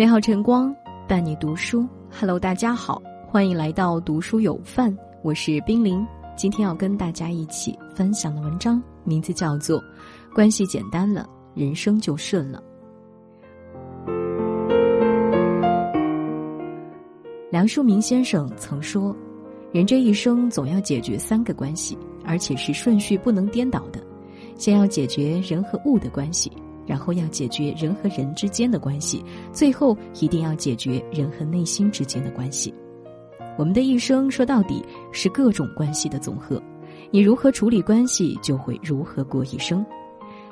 美好晨光伴你读书，Hello，大家好，欢迎来到读书有范，我是冰凌。今天要跟大家一起分享的文章名字叫做《关系简单了，人生就顺了》。梁漱溟先生曾说：“人这一生总要解决三个关系，而且是顺序不能颠倒的。先要解决人和物的关系。”然后要解决人和人之间的关系，最后一定要解决人和内心之间的关系。我们的一生说到底是各种关系的总和，你如何处理关系，就会如何过一生。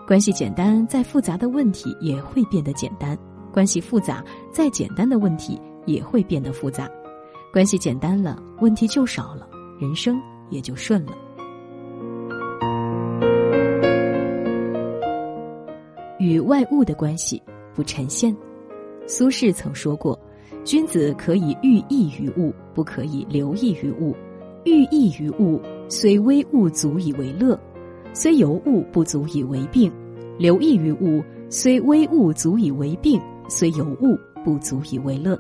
关系简单，再复杂的问题也会变得简单；关系复杂，再简单的问题也会变得复杂。关系简单了，问题就少了，人生也就顺了。外物的关系不呈现。苏轼曾说过：“君子可以寓意于物，不可以留意于物。寓意于物，虽微物足以为乐；虽尤物不足以为病。留意于物，虽微物足以为病；虽尤物不足以为乐。”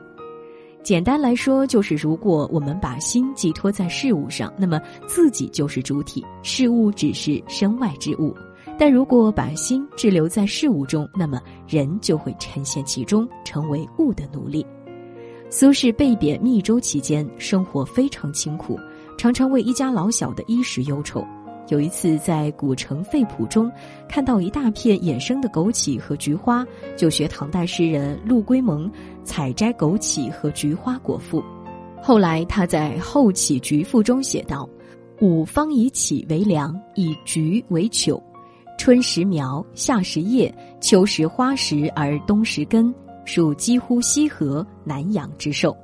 简单来说，就是如果我们把心寄托在事物上，那么自己就是主体，事物只是身外之物。但如果把心滞留在事物中，那么人就会沉陷其中，成为物的奴隶。苏轼被贬密州期间，生活非常清苦，常常为一家老小的衣食忧愁。有一次在古城废圃中，看到一大片野生的枸杞和菊花，就学唐代诗人陆龟蒙采摘枸杞和菊花果腹。后来他在《后起菊赋》中写道：“吾方以杞为粮，以菊为酒。”春时苗，夏时叶，秋时花时而冬时根，属几乎西河南阳之兽。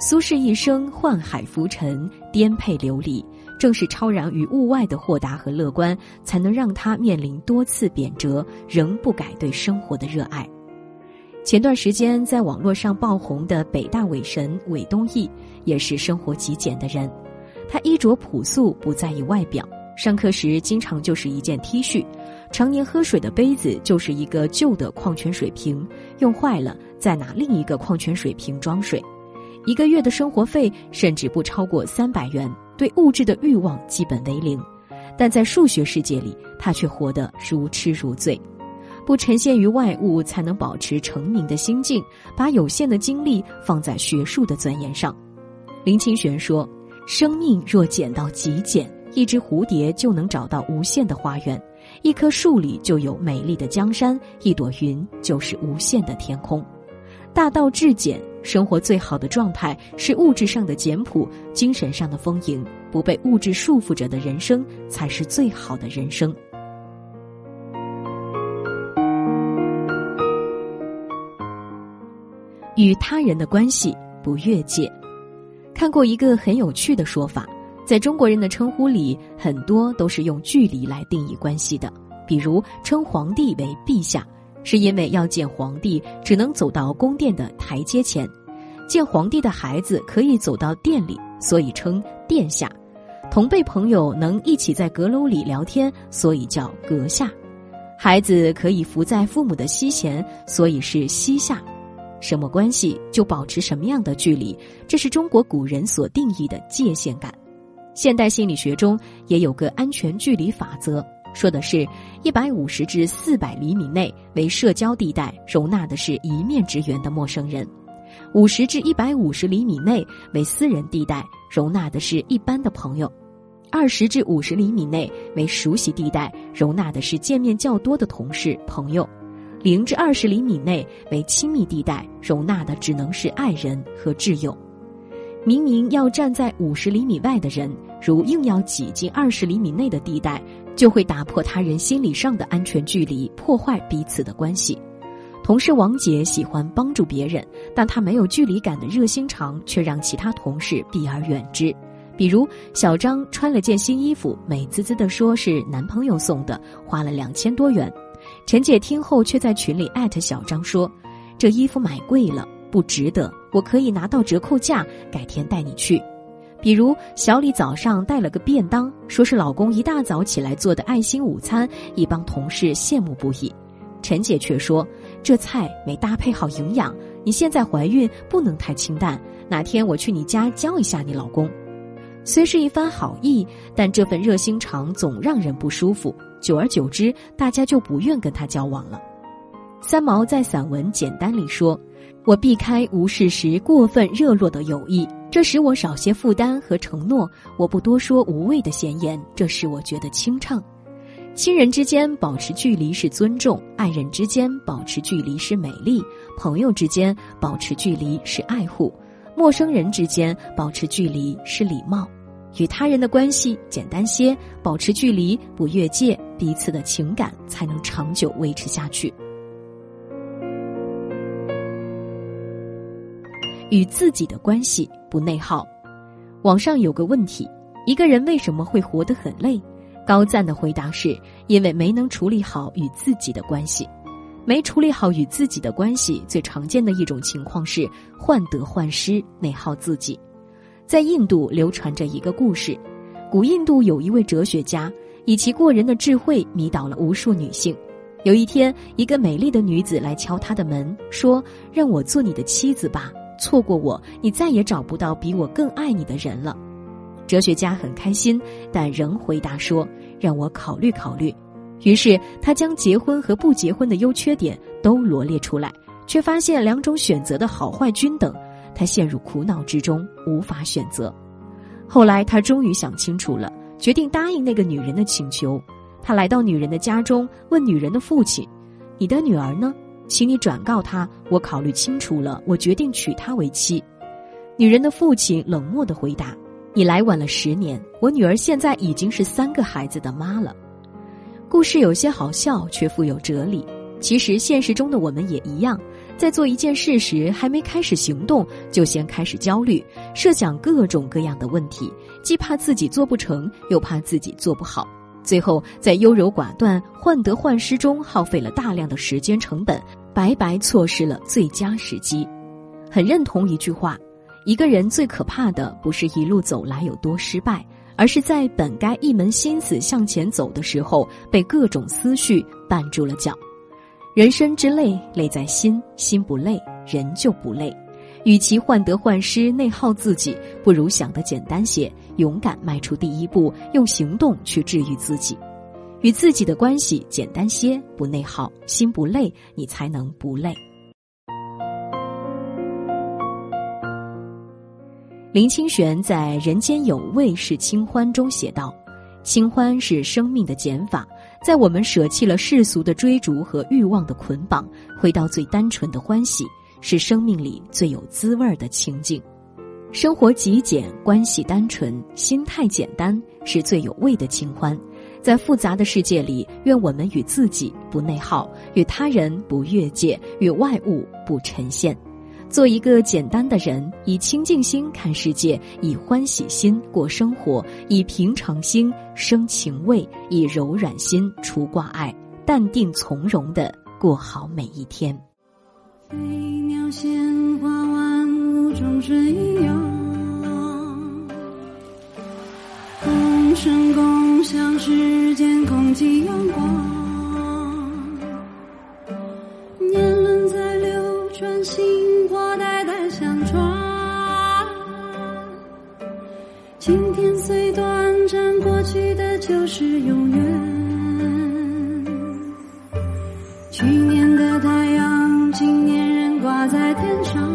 苏轼一生宦海浮沉，颠沛流离，正是超然于物外的豁达和乐观，才能让他面临多次贬谪，仍不改对生活的热爱。前段时间在网络上爆红的北大伟神韦东奕，也是生活极简的人，他衣着朴素，不在意外表。上课时经常就是一件 T 恤，常年喝水的杯子就是一个旧的矿泉水瓶，用坏了再拿另一个矿泉水瓶装水。一个月的生活费甚至不超过三百元，对物质的欲望基本为零。但在数学世界里，他却活得如痴如醉，不沉陷于外物，才能保持成名的心境，把有限的精力放在学术的钻研上。林清玄说：“生命若简到极简。”一只蝴蝶就能找到无限的花园，一棵树里就有美丽的江山，一朵云就是无限的天空。大道至简，生活最好的状态是物质上的简朴，精神上的丰盈。不被物质束缚着的人生，才是最好的人生。与他人的关系不越界。看过一个很有趣的说法。在中国人的称呼里，很多都是用距离来定义关系的。比如称皇帝为陛下，是因为要见皇帝只能走到宫殿的台阶前；见皇帝的孩子可以走到殿里，所以称殿下；同辈朋友能一起在阁楼里聊天，所以叫阁下；孩子可以伏在父母的膝前，所以是膝下。什么关系就保持什么样的距离，这是中国古人所定义的界限感。现代心理学中也有个安全距离法则，说的是，一百五十至四百厘米内为社交地带，容纳的是一面之缘的陌生人；五十至一百五十厘米内为私人地带，容纳的是一般的朋友；二十至五十厘米内为熟悉地带，容纳的是见面较多的同事朋友；零至二十厘米内为亲密地带，容纳的只能是爱人和挚友。明明要站在五十厘米外的人，如硬要挤进二十厘米内的地带，就会打破他人心理上的安全距离，破坏彼此的关系。同事王姐喜欢帮助别人，但她没有距离感的热心肠却让其他同事避而远之。比如小张穿了件新衣服，美滋滋的说是男朋友送的，花了两千多元。陈姐听后却在群里艾特小张说：“这衣服买贵了。”不值得，我可以拿到折扣价，改天带你去。比如小李早上带了个便当，说是老公一大早起来做的爱心午餐，一帮同事羡慕不已。陈姐却说这菜没搭配好营养，你现在怀孕不能太清淡，哪天我去你家教一下你老公。虽是一番好意，但这份热心肠总让人不舒服。久而久之，大家就不愿跟他交往了。三毛在散文《简单》里说：“我避开无事时过分热络的友谊，这使我少些负担和承诺。我不多说无谓的闲言，这使我觉得清畅。亲人之间保持距离是尊重，爱人之间保持距离是美丽，朋友之间保持距离是爱护。”陌生人之间保持距离是礼貌，与他人的关系简单些，保持距离不越界，彼此的情感才能长久维持下去。与自己的关系不内耗。网上有个问题：一个人为什么会活得很累？高赞的回答是：因为没能处理好与自己的关系。没处理好与自己的关系，最常见的一种情况是患得患失、内耗自己。在印度流传着一个故事：古印度有一位哲学家，以其过人的智慧迷倒了无数女性。有一天，一个美丽的女子来敲他的门，说：“让我做你的妻子吧，错过我，你再也找不到比我更爱你的人了。”哲学家很开心，但仍回答说：“让我考虑考虑。”于是他将结婚和不结婚的优缺点都罗列出来，却发现两种选择的好坏均等，他陷入苦恼之中，无法选择。后来他终于想清楚了，决定答应那个女人的请求。他来到女人的家中，问女人的父亲：“你的女儿呢？请你转告他，我考虑清楚了，我决定娶她为妻。”女人的父亲冷漠的回答：“你来晚了十年，我女儿现在已经是三个孩子的妈了。”故事有些好笑，却富有哲理。其实现实中的我们也一样，在做一件事时，还没开始行动，就先开始焦虑，设想各种各样的问题，既怕自己做不成，又怕自己做不好，最后在优柔寡断、患得患失中耗费了大量的时间成本，白白错失了最佳时机。很认同一句话：一个人最可怕的，不是一路走来有多失败。而是在本该一门心思向前走的时候，被各种思绪绊住了脚。人生之累，累在心，心不累，人就不累。与其患得患失、内耗自己，不如想得简单些，勇敢迈出第一步，用行动去治愈自己。与自己的关系简单些，不内耗，心不累，你才能不累。林清玄在《人间有味是清欢》中写道：“清欢是生命的减法，在我们舍弃了世俗的追逐和欲望的捆绑，回到最单纯的欢喜，是生命里最有滋味的清静。生活极简，关系单纯，心态简单，是最有味的清欢。在复杂的世界里，愿我们与自己不内耗，与他人不越界，与外物不沉陷。”做一个简单的人，以清净心看世界，以欢喜心过生活，以平常心生情味，以柔软心除挂碍，淡定从容的过好每一天。飞鸟鲜花，万物众生一共生共享世间空气阳光。年轮在流转，薪火代代相传今天虽短暂，过去的就是永远。去年的太阳，今年仍挂在天上。